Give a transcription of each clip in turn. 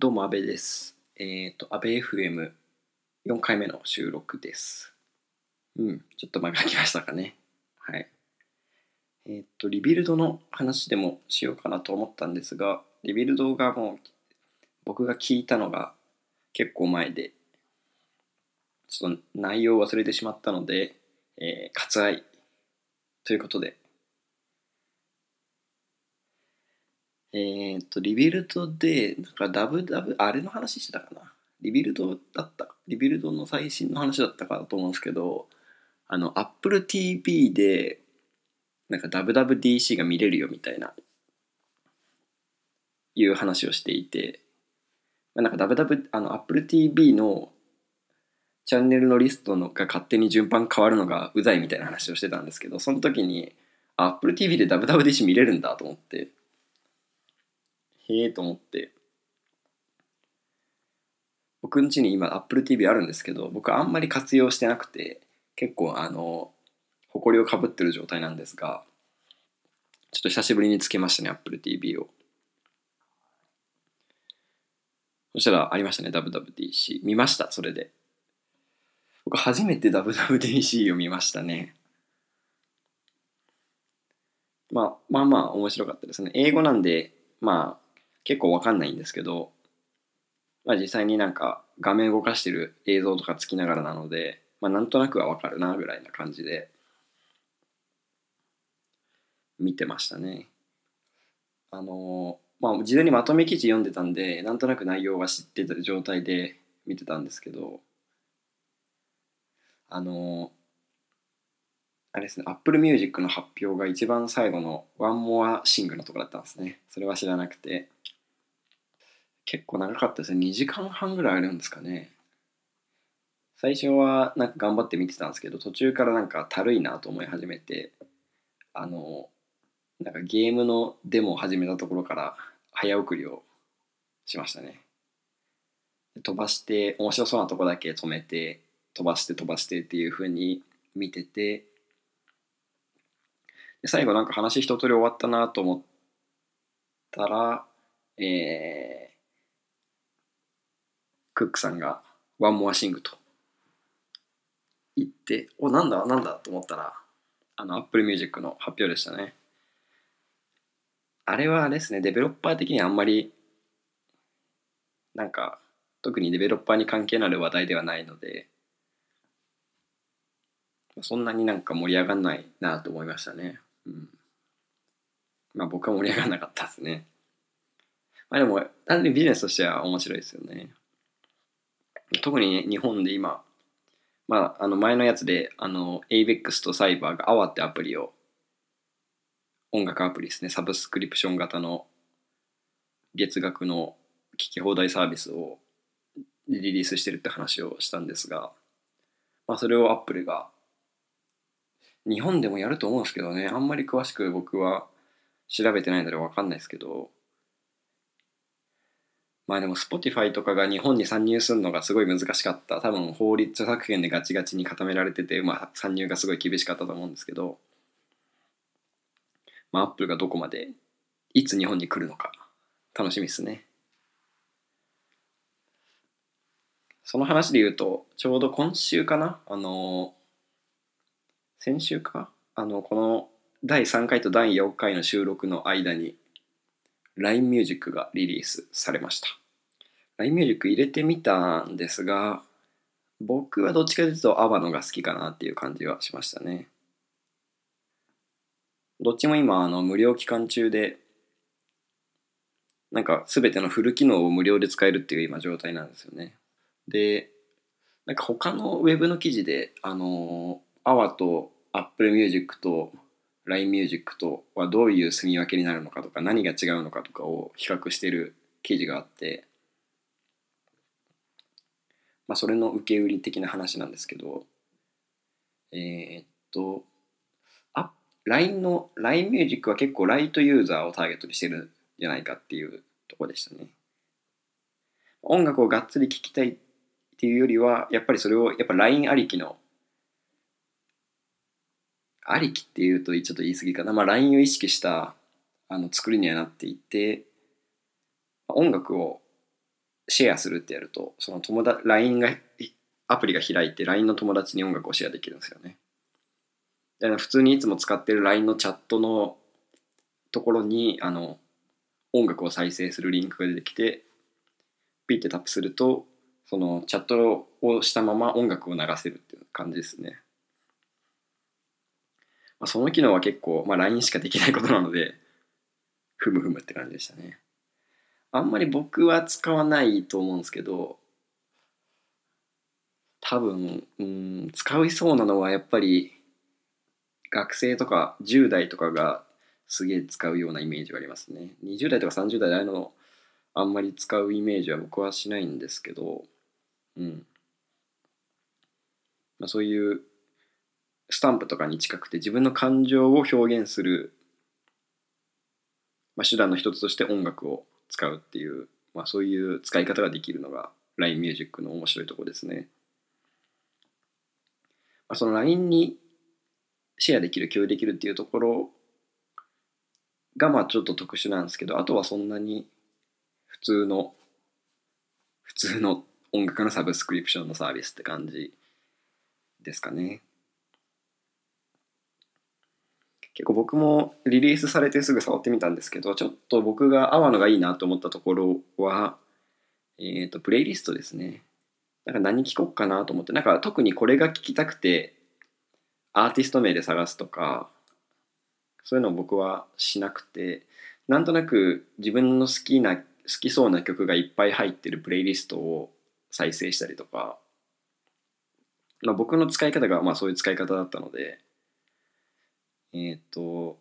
どうも、安倍です。えっ、と、安倍 FM4 回目の収録です。うん、ちょっと間が空きましたかね。はい。えっ、と、リビルドの話でもしようかなと思ったんですが、リビルドがもう、僕が聞いたのが結構前で、ちょっと内容を忘れてしまったので、えー割愛ということで、えーっと、リビルドで、なんかダブダブ、あれの話してたかな？リビルドだった？リビルドの最新の話だったかと思うんですけど、あの、Apple TV で、なんか WWDC が見れるよみたいな、いう話をしていて、なんか WW、あの、Apple TV のチャンネルのリストのが勝手に順番変わるのがうざいみたいな話をしてたんですけど、その時に、Apple TV で WWDC 見れるんだと思って、へえと思って。僕ん家に今 Apple TV あるんですけど僕あんまり活用してなくて結構あの埃をかぶってる状態なんですがちょっと久しぶりにつけましたね Apple TV を。そしたらありましたね WWDC 見ましたそれで。僕初めて WWDC を見ましたね。まあまあまあ面白かったですね。英語なんでまあ結構わかんないんですけど、まあ、実際になんか画面動かしてる映像とかつきながらなので、まあ、なんとなくはわかるなぐらいな感じで見てましたね。あのまあ事前にまとめ記事読んでたんでなんとなく内容は知ってた状態で見てたんですけどあのあれですね、Apple Music の発表が一番最後の One More Sing のとこだったんですね。それは知らなくて。結構長かったですね。2時間半ぐらいあるんですかね。最初はなんか頑張って見てたんですけど、途中からなんかたるいなと思い始めて、あの、なんかゲームのデモを始めたところから早送りをしましたね。飛ばして、面白そうなとこだけ止めて、飛ばして飛ばしてっていう風に見てて、で最後なんか話一通り終わったなと思ったら、えー、クックさんが「ワンモアシング」と言って「おなんだなんだ?」と思ったらあの Apple Music の発表でしたねあれはですねデベロッパー的にあんまりなんか特にデベロッパーに関係のある話題ではないのでそんなになんか盛り上がんないなと思いましたね。うん。まあ僕は盛り上がらなかったですね。まあでも、単にビジネスとしては面白いですよね。特に、ね、日本で今、まああの前のやつで、あの、ABEX とサイバーが AWA ってアプリを、音楽アプリですね、サブスクリプション型の月額の聞き放題サービスをリリースしてるって話をしたんですが、まあそれをアップルが日本でもやると思うんですけどねあんまり詳しく僕は調べてないので分かんないですけどまあでも Spotify とかが日本に参入するのがすごい難しかった。多分法律作権でガチガチに固められてて、まあ、参入がすごい厳しかったと思うんですけど。まあ Apple がどこまでいつ日本に来るのか。楽しみですね。その話で言うとちょうど今週かな？あの先週か？あのこの第3回と第4回の収録の間に LINE ミュージックがリリースされました。LINE ミュージック入れてみたんですが僕はどっちかというとアバのが好きかなっていう感じはしましたね。どっちも今あの無料期間中でなんか全てのフル機能を無料で使えるっていう今状態なんですよね。でなんか他のウェブの記事であの AWA と Apple Music と LINE Music とはどういう住み分けになるのかとか何が違うのかとかを比較してる記事があって、まあ、それの受け売り的な話なんですけどえーっとあ LINE の LINE Music は結構ライトユーザーをターゲットにしてるんじゃないかっていうとこでしたね。音楽をがっつり聴きたいっていうよりはやっぱりそれをやっぱ LINE ありきのありきっていうとちょっと言い過ぎかな、まあ、LINE を意識したあの作りにはなっていて音楽をシェアするってやるとその友達 LINE がアプリが開いて LINE の友達に音楽をシェアできるんですよね。で普通にいつも使ってる LINE のチャットのところにあの音楽を再生するリンクが出てきてピッてタップするとそのチャットをしたまま音楽を流せるっていう感じですね、まあ、その機能は結構、まあ、LINE しかできないことなのでふむふむって感じでしたね。あんまり僕は使わないと思うんですけど多分うん使いそうなのはやっぱり学生とか10代とかがすげえ使うようなイメージがありますね。20代とか30代であのあんまり使うイメージは僕はしないんですけどうん。まあ、そういうスタンプとかに近くて自分の感情を表現する、まあ、手段の一つとして音楽を使うっていう、まあ、そういう使い方ができるのが LINE ミュージックの面白いところですね。まあ、その LINE にシェアできる共有できるっていうところがまあちょっと特殊なんですけどあとはそんなに普通の普通の音楽のサブスクリプションのサービスって感じですかね。結構僕もリリースされてすぐ触ってみたんですけどちょっと僕が合うのがいいなと思ったところはえっ、ー、とプレイリストですね。なんか何聞こうかなと思ってなんか特にこれが聞きたくてアーティスト名で探すとかそういうのを僕はしなくてなんとなく自分の好きな好きそうな曲がいっぱい入ってるプレイリストを再生したりとか、まあ、僕の使い方がまあそういう使い方だったのでえっ、ー、と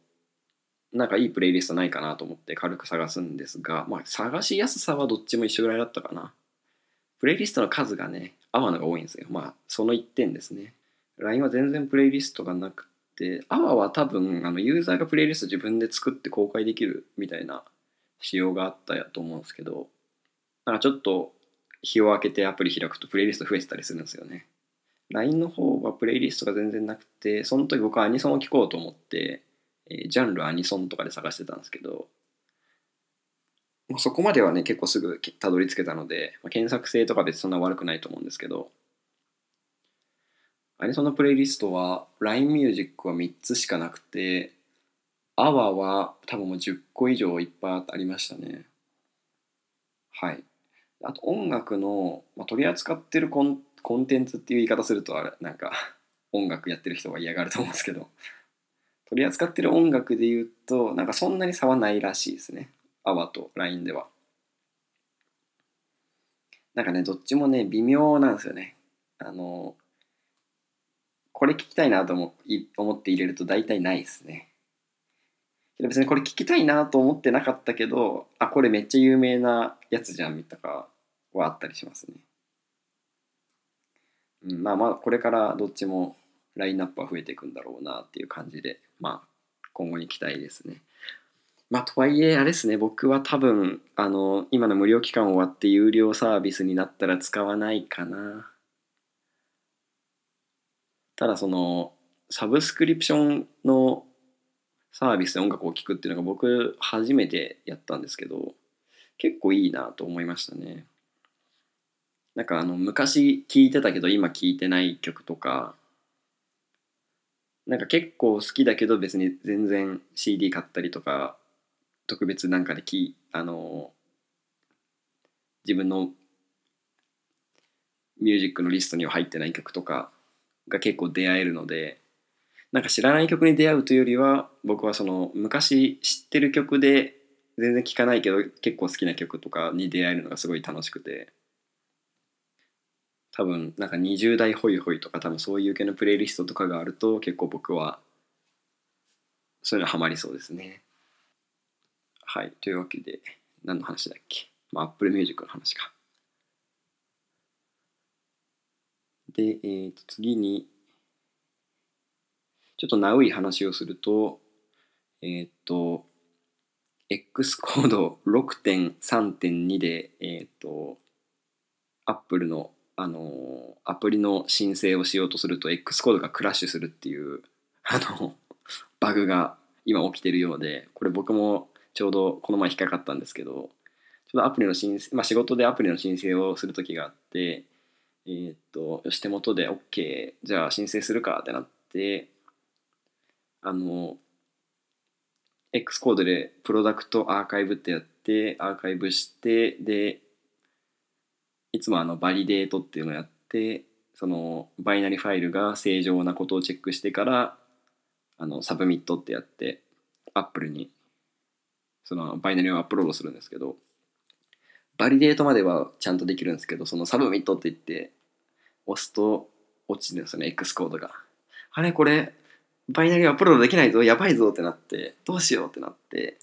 なんかいいプレイリストないかなと思って軽く探すんですが、まあ、探しやすさはどっちも一緒ぐらいだったかな。プレイリストの数がね、合わのが多いんですよ。まあ、その1点ですね。LINE は全然プレイリストがなくて、アワは多分、あの、ユーザーがプレイリスト自分で作って公開できるみたいな仕様があったやと思うんですけど、なんかちょっと日を明けてアプリ開くとプレイリスト増えてたりするんですよね。LINE の方はプレイリストが全然なくて、その時僕はアニソンを聴こうと思って、えー、ジャンルアニソンとかで探してたんですけど、そこまではね、結構すぐたどり着けたので、まあ、検索性とか別にそんな悪くないと思うんですけど、アニソンのプレイリストは LINE ミュージックは3つしかなくて、アワーは多分もう10個以上いっぱいありましたね。はい。あと音楽の、まあ、取り扱ってるコンコンテンツっていう言い方するとあれなんか 音楽やってる人が嫌がると思うんですけど。取り扱ってる音楽で言うとなんかそんなに差はないらしいですね。アワと LINE では。なんかねどっちもね微妙なんですよね。あのこれ聞きたいなと思思って入れると大体ないですね。別にこれ聞きたいなと思ってなかったけどあこれめっちゃ有名なやつじゃんみたいなはあったりしますね。うん、まあまあこれからどっちもラインナップは増えていくんだろうなっていう感じでまあ今後に期待ですね。まあとはいえあれですね僕は多分あの今の無料期間終わって有料サービスになったら使わないかな。ただそのサブスクリプションのサービスで音楽を聴くっていうのが僕初めてやったんですけど結構いいなと思いましたね。なんかあの昔聴いてたけど今聴いてない曲とかなんか結構好きだけど別に全然 CD 買ったりとか特別なんかできあの自分のミュージックのリストには入ってない曲とかが結構出会えるのでなんか知らない曲に出会うというよりは僕はその昔知ってる曲で全然聴かないけど結構好きな曲とかに出会えるのがすごい楽しくて。多分なんか20代ホイホイとか多分そういう系のプレイリストとかがあると結構僕はそういうのハマりそうですね。はい。というわけで何の話だっけ？まあ Apple Music の話か。で、えー、と次にちょっとナウい話をするとえっ、ー、と X コード6.3.2でえっ、ー、と Apple のあのアプリの申請をしようとすると X コードがクラッシュするっていうあの バグが今起きてるようでこれ僕もちょうどこの前引っかかったんですけどちょっとアプリの申請、まあ、仕事でアプリの申請をする時があってえーっとよし手元で OK じゃあ申請するかってなってあの X コードでプロダクトアーカイブってやってアーカイブしてでいつもあのバリデートっていうのをやってそのバイナリファイルが正常なことをチェックしてからあの submit ってやって Apple にそのバイナリをアップロードするんですけど validate まではちゃんとできるんですけどその submit って言って押すと落ちるんですよね Xcode が。あれこれバイナリアップロードできないぞやばいぞってなってどうしようってなって。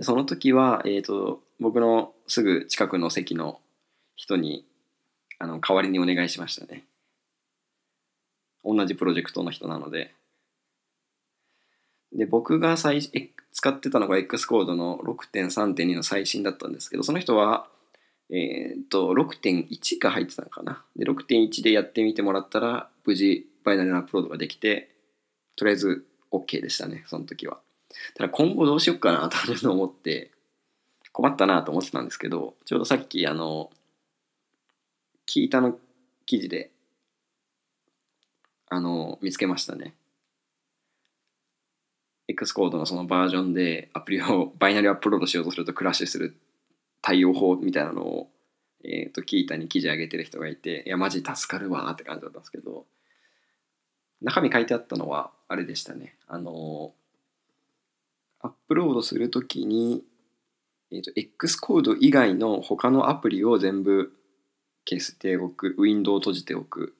その時は、えーと、僕のすぐ近くの席の人にあの代わりにお願いしましたね。同じプロジェクトの人なので。で僕が最使ってたのが X コードの6.3.2の最新だったんですけどその人はえっ、と6.1が入ってたのかな。で6.1でやってみてもらったら無事バイナリのアップロードができてとりあえず OK でしたねその時は。ただ今後どうしようかなというのを思って困ったなと思ってたんですけどちょうどさっきあの聞いたの記事であの見つけましたね。X コードのそのバージョンでアプリをバイナリーアップロードしようとするとクラッシュする対応法みたいなのを、えー、と聞いたに記事上げてる人がいていやマジ助かるわって感じだったんですけど中身書いてあったのはあれでしたね。あのアップロードするときに、えーと、X コード以外の他のアプリを全部消しておくウィンドウを閉じておく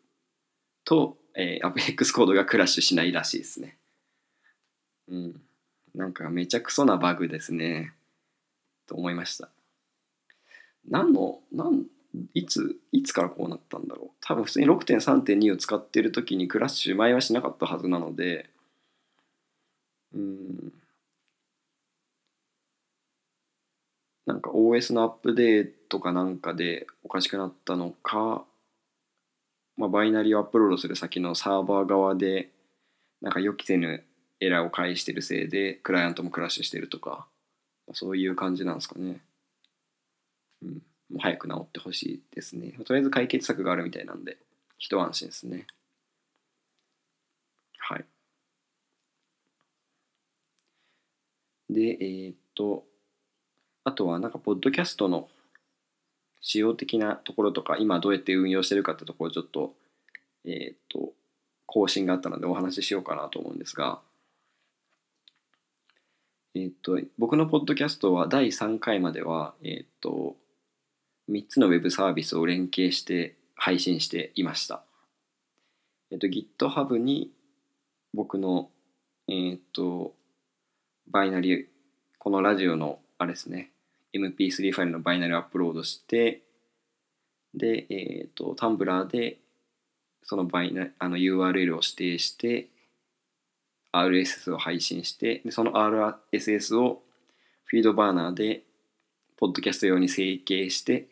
と、えー、X コードがクラッシュしないらしいですね。うん。なんかめちゃくそなバグですね。と思いました。何の何いついつからこうなったんだろう。多分普通に6.3.2を使ってる時にクラッシュ前はしなかったはずなのでうん。なんか OS のアップデートかなんかでおかしくなったのか、まあ、バイナリーをアップロードする先のサーバー側でなんか予期せぬエラーを返してるせいでクライアントもクラッシュしてるとかそういう感じなんですかね。うん、もう早く治ってほしいですね。とりあえず解決策があるみたいなんで、一安心ですね。はい。で、えー、っと、あとはなんか、ポッドキャストの仕様的なところとか、今どうやって運用してるかってところをちょっと、えー、っと、更新があったのでお話ししようかなと思うんですが、えっと、僕のポッドキャストは第3回までは、えっと、3つのウェブサービスを連携して配信していました。えっと、GitHub に僕の、えっと、バイナリー、このラジオの、あれですね、MP3 ファイルのバイナリをアップロードして、で、えっと、タンブラーで、そのバイナあの URL を指定して、RSS を配信して、でその RSS をフィードバーナーで、ポッドキャスト用に整形して、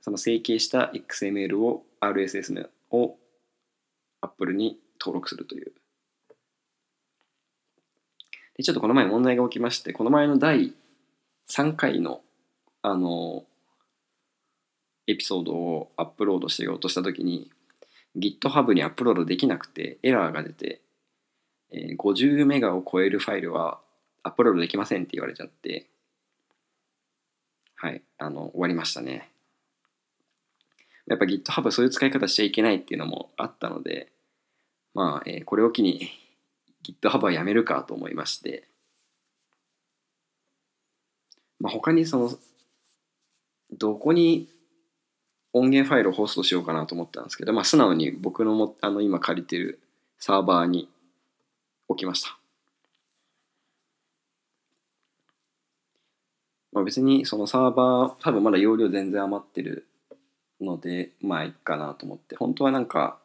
その整形した XML を RSS を Apple に登録するという。でちょっとこの前問題が起きまして、この前の第3回のあのエピソードをアップロードしようとしたときに GitHub にアップロードできなくてエラーが出て、えー、50メガを超えるファイルはアップロードできませんって言われちゃってはいあの終わりましたね。やっぱ GitHub そういう使い方しちゃいけないっていうのもあったので、まあ、えー、これを機に GitHub はやめるかと思いまして、まあ、他にその、どこに音源ファイルをホストしようかなと思ったんですけど、まあ、素直に僕のもあの今借りてるサーバーに置きました。まあ、別にそのサーバー多分まだ容量全然余ってるのでまあいいかなと思って本当はなんか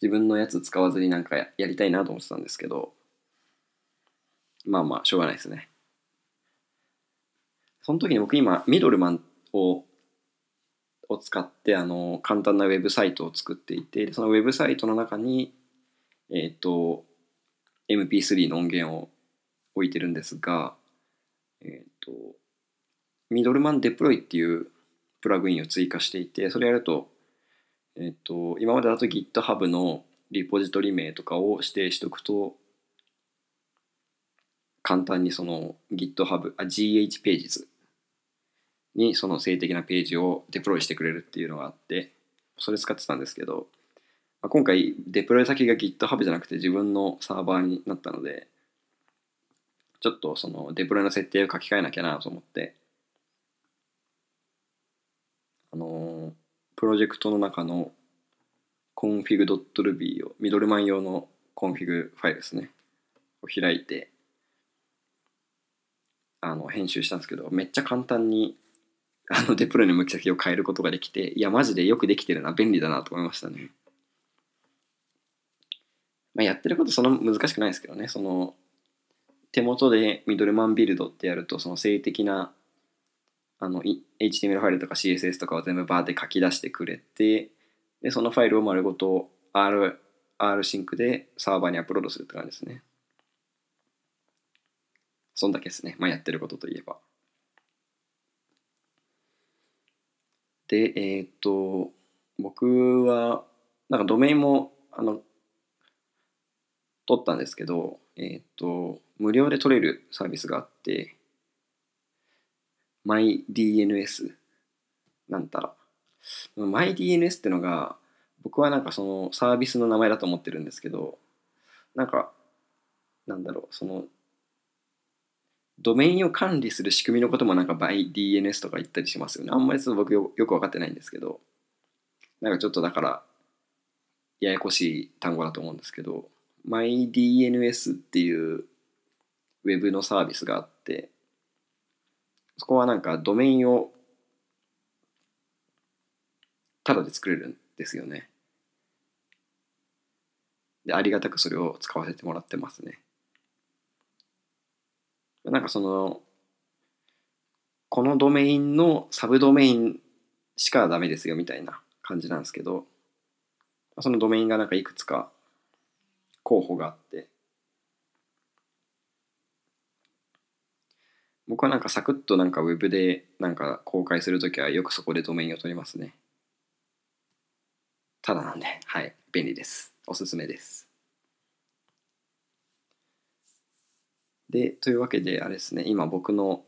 自分のやつ使わずになんかやりたいなと思ってたんですけどまあまあしょうがないですねその時に僕今ミドルマンをを使ってあの簡単なウェブサイトを作っていてそのウェブサイトの中にえっ、ー、と MP3 の音源を置いてるんですが、えっ、と、ミドルマンデプロイっていうプラグインを追加していて、それやると、えっ、と、今までだと GitHub のリポジトリ名とかを指定しておくと、簡単にその GitHub、あ、GH ページズにその静的なページをデプロイしてくれるっていうのがあって、それ使ってたんですけど、まあ、今回デプロイ先が GitHub じゃなくて自分のサーバーになったので、ちょっとそのデプロイの設定を書き換えなきゃなと思って、あの、プロジェクトの中の config.ruby を、 Middleman 用のコンフィグファイルですね、を開いて、あの、編集したんですけど、めっちゃ簡単に、あの、 deploy の向き先を変えることができて、いや、マジでよくできてるな、便利だなと思いましたね。まあ、やってることそんな難しくないですけどね、その、手元で middleman build ってやると、その静的な、あの、HTML ファイルとか CSS とかを全部バーって書き出してくれて、で、そのファイルを丸ごと R、R シンクでサーバーにアップロードするって感じですね。そんだけですね。まあ、やってることといえば。で、えー、っと、僕は、なんかドメインも、あの、取ったんですけど、えー、っと、無料で取れるサービスがあって、MyDNS なんたら。MyDNS ってのが、僕はなんかそのサービスの名前だと思ってるんですけど、なんか、なんだろう、そのドメインを管理する仕組みのこともなんか by DNS とか言ったりしますよね。あんまりちょっと僕よよく分かってないんですけど、なんかちょっとだからややこしい単語だと思うんですけど、MyDNS っていうウェブのサービスがあって、そこはなんかドメインをタダで作れるんですよね。で、ありがたくそれを使わせてもらってますね。なんかその、このドメインのサブドメインしかダメですよみたいな感じなんですけど、そのドメインがなんかいくつか候補があって、僕はなんかサクッとなんかウェブでなんか公開するときはよくそこでドメインを取りますね。ただなんで、はい、便利です。おすすめです。で、というわけで、あれですね、今僕の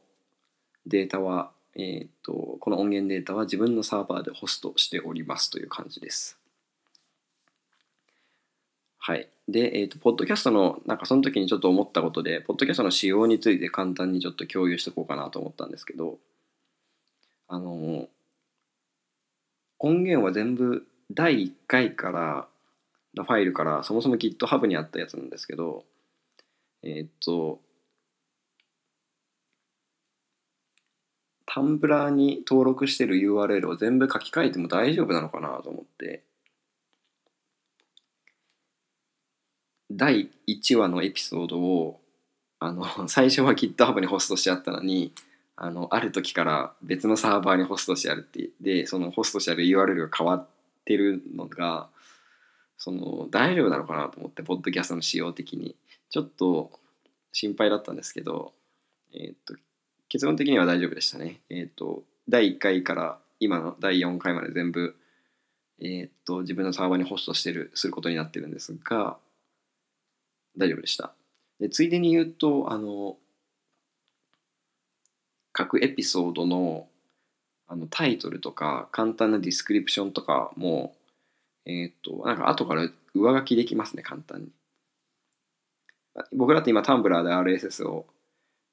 データは、えっ、と、この音源データは自分のサーバーでホストしておりますという感じです。はい。で、えっ、ー、と、ポッドキャストの、なんかその時にちょっと思ったことで、ポッドキャストの仕様について簡単にちょっと共有しておこうかなと思ったんですけど、あの、音源は全部第1回からのファイルからそもそも GitHub にあったやつなんですけど、えっ、ー、と、タンブラーに登録してる URL を全部書き換えても大丈夫なのかなと思って、第1話のエピソードを、あの、最初は GitHub にホストしてあったのに、あの、ある時から別のサーバーにホストしてあるって、で、そのホストしてある URL が変わってるのが、その、大丈夫なのかなと思って、ポッドキャストの仕様的に。ちょっと心配だったんですけど、えっ、と、結論的には大丈夫でしたね。えっ、ー、と、第1回から今の第4回まで全部、えっ、ー、と、自分のサーバーにホストしてる、することになってるんですが、大丈夫でした。でついでに言うと、あの、各エピソードのあのタイトルとか簡単な description とかも、えっ、と、なんか後から上書きできますね、簡単に。僕だって今 Tumblr で RSS を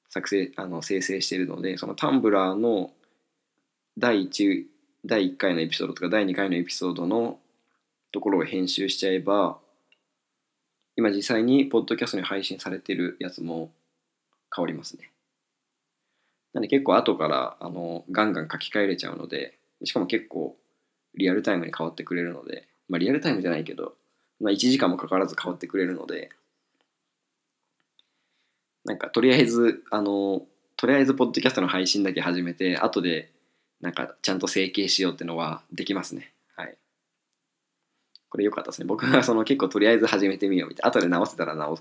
作成あの生成しているのでその Tumblr の第 1, 第1回のエピソードとか第2回のエピソードのところを編集しちゃえば今実際にポッドキャストに配信されてるやつも変わりますね。なんで結構後からあのガンガン書き換えれちゃうのでしかも結構リアルタイムに変わってくれるのでまあリアルタイムじゃないけど、まあ、1時間もかからず変わってくれるのでなんかとりあえずあのとりあえずポッドキャストの配信だけ始めて後でなんかちゃんと整形しようってのはできますね。はい。これ良かったですね。僕がその結構とりあえず始めてみようみたいな。後で直せたら直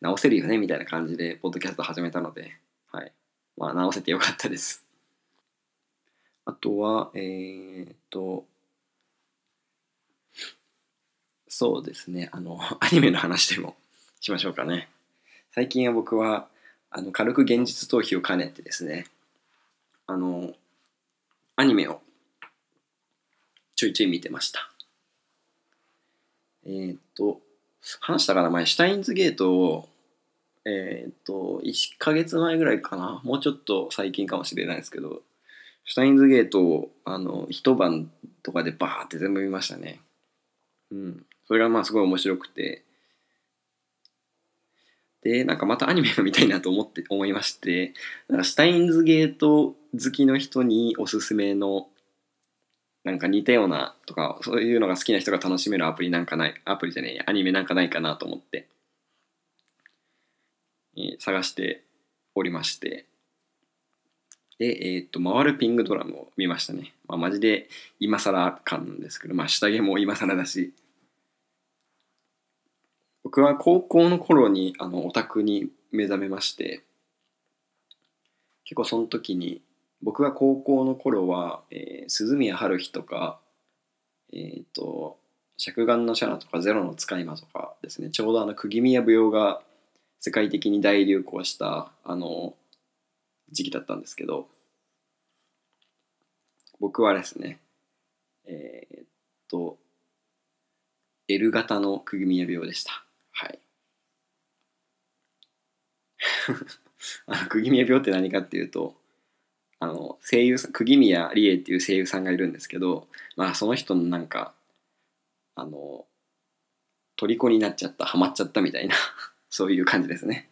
直せるよねみたいな感じでポッドキャスト始めたので。はい。まあ直せてよかったです。あとはえー、っとそうですね。あのアニメの話でもしましょうかね。最近は僕はあの軽く現実逃避を兼ねてですねあのアニメをちょいちょい見てました。えー、っと話したかな前シュタインズゲートをえー、っと1ヶ月前ぐらいかなもうちょっと最近かもしれないですけどシュタインズゲートをあの一晩とかでバーって全部見ましたね。うん。それがまあすごい面白くてでなんかまたアニメが見たいなと思って思いましてなんかシュタインズゲート好きの人におすすめのなんか似たようなとかそういうのが好きな人が楽しめるアプリなんかないアプリじゃねえアニメなんかないかなと思って、えー、探しておりまして。でえっ、と回るピングドラムを見ましたね。まあマジで今更感なんですけどまあ下着も今更だし僕は高校の頃にあのオタクに目覚めまして結構その時に僕が高校の頃は、えー、鈴宮春日とかえっ、ー、と尺眼のシャナとかゼロの使い魔とかですねちょうどあの釘宮舞踊が世界的に大流行したあの時期だったんですけど僕はですねえー、っと L 型の釘宮病でしたはい あの釘宮病って何かっていうとあの声優さん釘宮理恵っていう声優さんがいるんですけどまあその人のなんかあの虜になっちゃったハマっちゃったみたいな そういう感じですね。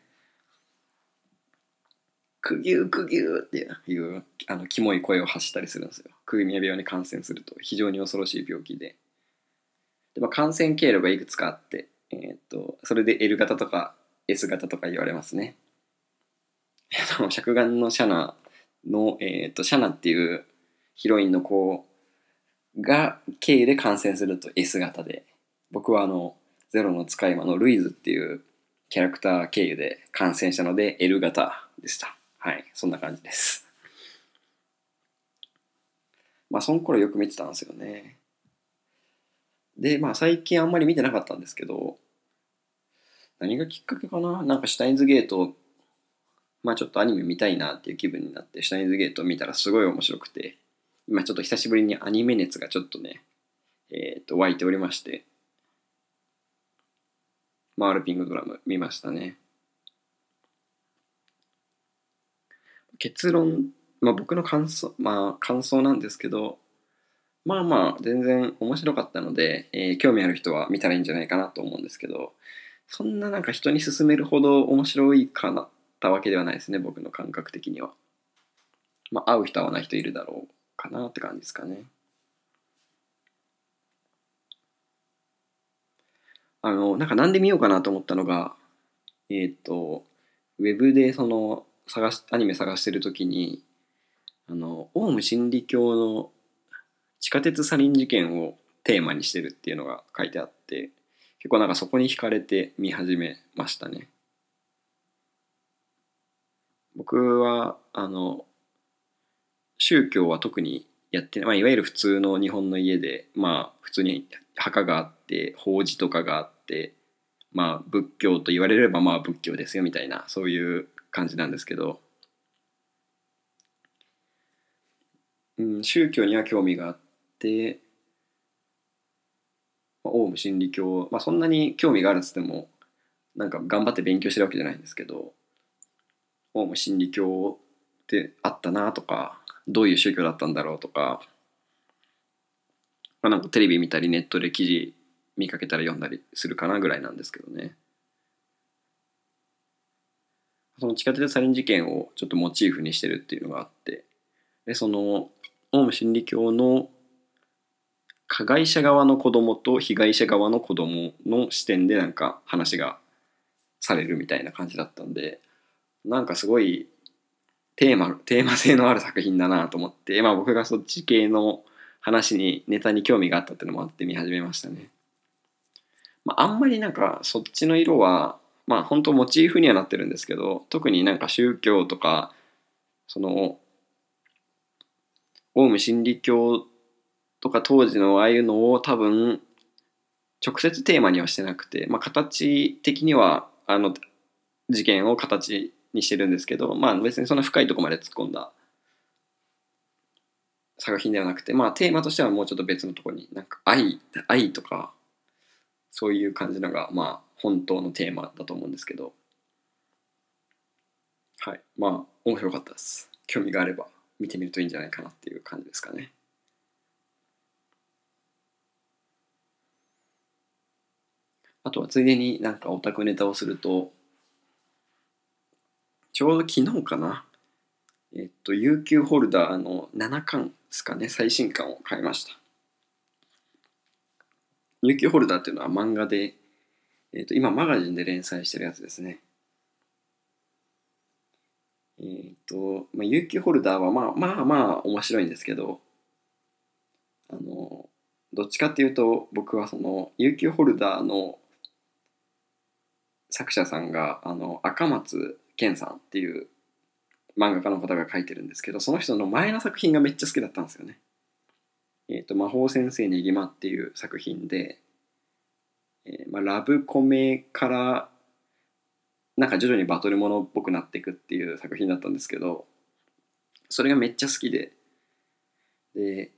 くぎゅうくぎゅうっていうあのキモい声を発したりするんですよ。釘宮病に感染すると非常に恐ろしい病気で。でまあ、感染経路がいくつかあって、えー、っとそれで L 型とか S 型とか言われますね。尺眼のシャナの、えーと、シャナっていうヒロインの子が経由で感染すると S 型で。僕はあのゼロの使い魔のルイズっていうキャラクター経由で感染したので L 型でした。はいそんな感じです。まあその頃よく見てたんですよね。でまあ最近あんまり見てなかったんですけど何がきっかけかな？なんかシュタインズゲートまあちょっとアニメ見たいなっていう気分になってシュタインズゲート見たらすごい面白くて今ちょっと久しぶりにアニメ熱がちょっとねえっ、ー、と湧いておりましてマールピングドラム見ましたね。結論まあ僕の感想まあ感想なんですけどまあまあ全然面白かったので、えー、興味ある人は見たらいいんじゃないかなと思うんですけどそんななんか人に勧めるほど面白いかなたわけではないですね僕の感覚的には。まあ会う人会わない人いるだろうかなって感じですかね。あのなんかなんで見ようかなと思ったのがえっ、ー、とウェブでその探しアニメ探してる時にあのオウム真理教の地下鉄サリン事件をテーマにしてるっていうのが書いてあって結構なんかそこに惹かれて見始めましたね。僕はあの宗教は特にやってない、まあ、いわゆる普通の日本の家でまあ普通に墓があって法事とかがあってまあ仏教と言われればまあ仏教ですよみたいなそういう感じなんですけど、うん、宗教には興味があって、まあ、オウム真理教、まあ、そんなに興味があるっつってもなんか頑張って勉強してるわけじゃないんですけど。オウム真理教ってあったなとかどういう宗教だったんだろうとか,、まあ、なんかテレビ見たりネットで記事見かけたら読んだりするかなぐらいなんですけどね。その地下鉄サリン事件をちょっとモチーフにしてるっていうのがあってでそのオウム真理教の加害者側の子供と被害者側の子供の視点でなんか話がされるみたいな感じだったんでなんかすごいテーマテーマ性のある作品だなと思って、まあ、僕がそっち系の話にネタに興味があったっていうのもあって見始めましたね。まあ、あんまりなんかそっちの色はまあ本当モチーフにはなってるんですけど特になんか宗教とかそのオウム真理教とか当時のああいうのを多分直接テーマにはしてなくて、まあ、形的にはあの事件を形にしてるんですけどまあ別にそんな深いとこまで突っ込んだ作品ではなくてまあテーマとしてはもうちょっと別のとこになんか愛愛とかそういう感じのがまあ本当のテーマだと思うんですけど。はい。まあ面白かったです。興味があれば見てみるといいんじゃないかなっていう感じですかね。あとはついでになんかオタクネタをするとちょうど昨日かな。えっと UQ ホルダーの7巻ですかね。最新巻を買いました。UQ ホルダーっていうのは漫画で、えっと今マガジンで連載してるやつですね。えっと、まあ、UQ ホルダーはまあまあまあ面白いんですけどあのどっちかっていうと僕はその UQ ホルダーの作者さんがあの赤松健さんっていう漫画家の方が書いてるんですけどその人の前の作品がめっちゃ好きだったんですよね。えっ、と「魔法先生ねぎま」っていう作品で、えーまあ、ラブコメからなんか徐々にバトルものっぽくなっていくっていう作品だったんですけどそれがめっちゃ好きでで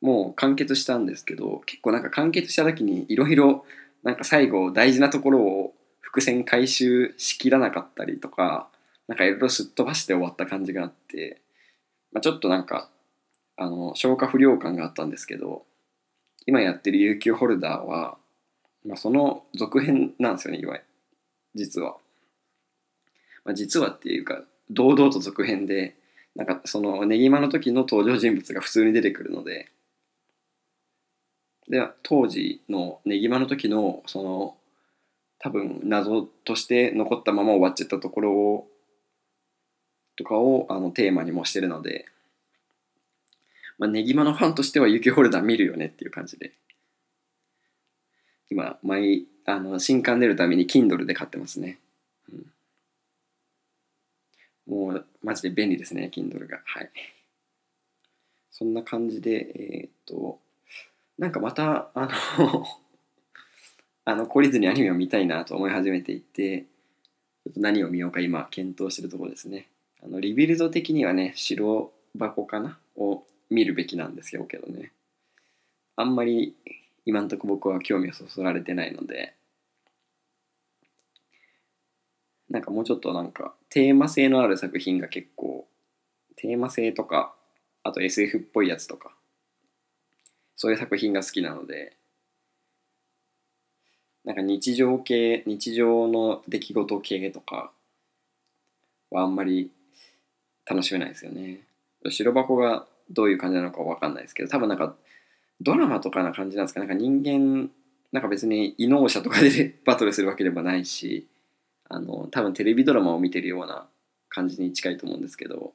もう完結したんですけど結構なんか完結した時にいろいろなんか最後大事なところを伏線回収しきらなかったりとかなんかいろいろすっ飛ばして終わった感じがあって、まあ、ちょっとなんかあの消化不良感があったんですけど今やってる UQ ホルダーは、まあ、その続編なんですよねいわゆる実は。まあ、実はっていうか堂々と続編でなんかそのねぎまの時の登場人物が普通に出てくるのでで当時のねぎまの時のその多分謎として残ったまま終わっちゃったところをとかをあのテーマにもしてるので、まあ、ねぎまのファンとしては雪ホルダー見るよねっていう感じで。今毎あの新刊出るために Kindle で買ってますね、うん、もうマジで便利ですね Kindle が。はい。そんな感じでえーっとなんかまたあのあの懲りずにアニメを見たいなと思い始めていてちょっと何を見ようか今検討してるところですね。あのリビルド的にはね白箱かな？を見るべきなんですよけどね。あんまり今んとこ僕は興味をそそられてないので。なんかもうちょっとなんかテーマ性のある作品が結構テーマ性とかあと SF っぽいやつとかそういう作品が好きなのでなんか日常系日常の出来事系とかはあんまり楽しめないですよね。白箱がどういう感じなのかわかんないですけど多分なんかドラマとかな感じなんですかなんか人間なんか別に異能者とかで バトルするわけでもないしあの多分テレビドラマを見てるような感じに近いと思うんですけど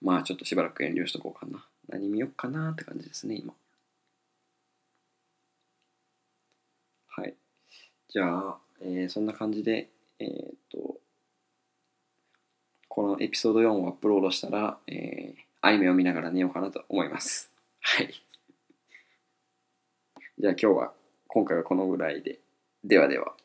まあちょっとしばらく遠慮しとこうかな。何見よっかなって感じですね今はいじゃあ、えーそんな感じでえーっとこのエピソード4をアップロードしたら、えーアニメを見ながら寝ようかなと思います。はい。じゃあ今日は今回はこのぐらいで。ではでは。